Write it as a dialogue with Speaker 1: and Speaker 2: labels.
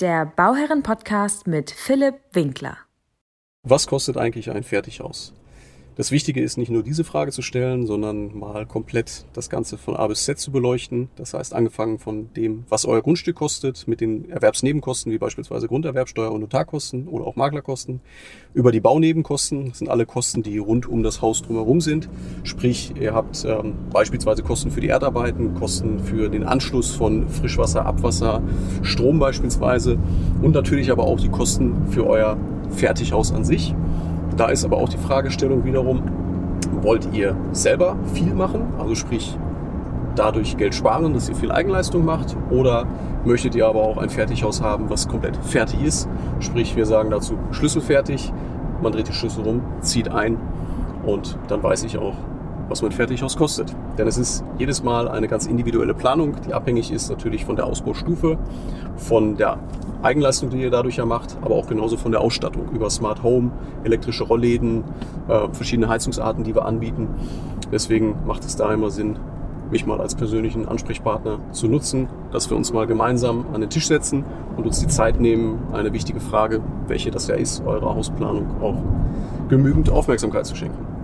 Speaker 1: der Bauherren-Podcast mit Philipp Winkler.
Speaker 2: Was kostet eigentlich ein Fertighaus? Das Wichtige ist nicht nur diese Frage zu stellen, sondern mal komplett das Ganze von A bis Z zu beleuchten. Das heißt, angefangen von dem, was euer Grundstück kostet, mit den Erwerbsnebenkosten, wie beispielsweise Grunderwerbsteuer und Notarkosten oder auch Maklerkosten, über die Baunebenkosten, das sind alle Kosten, die rund um das Haus drumherum sind. Sprich, ihr habt ähm, beispielsweise Kosten für die Erdarbeiten, Kosten für den Anschluss von Frischwasser, Abwasser, Strom beispielsweise und natürlich aber auch die Kosten für euer Fertighaus an sich. Da ist aber auch die Fragestellung wiederum, wollt ihr selber viel machen, also sprich dadurch Geld sparen, dass ihr viel Eigenleistung macht, oder möchtet ihr aber auch ein Fertighaus haben, was komplett fertig ist, sprich wir sagen dazu Schlüssel fertig, man dreht die Schlüssel rum, zieht ein und dann weiß ich auch, was mein Fertighaus kostet. Denn es ist jedes Mal eine ganz individuelle Planung, die abhängig ist natürlich von der Ausbaustufe, von der Eigenleistung, die ihr dadurch ja macht, aber auch genauso von der Ausstattung über Smart Home, elektrische Rollläden, äh, verschiedene Heizungsarten, die wir anbieten. Deswegen macht es da immer Sinn, mich mal als persönlichen Ansprechpartner zu nutzen, dass wir uns mal gemeinsam an den Tisch setzen und uns die Zeit nehmen, eine wichtige Frage, welche das ja ist, eurer Hausplanung auch genügend Aufmerksamkeit zu schenken.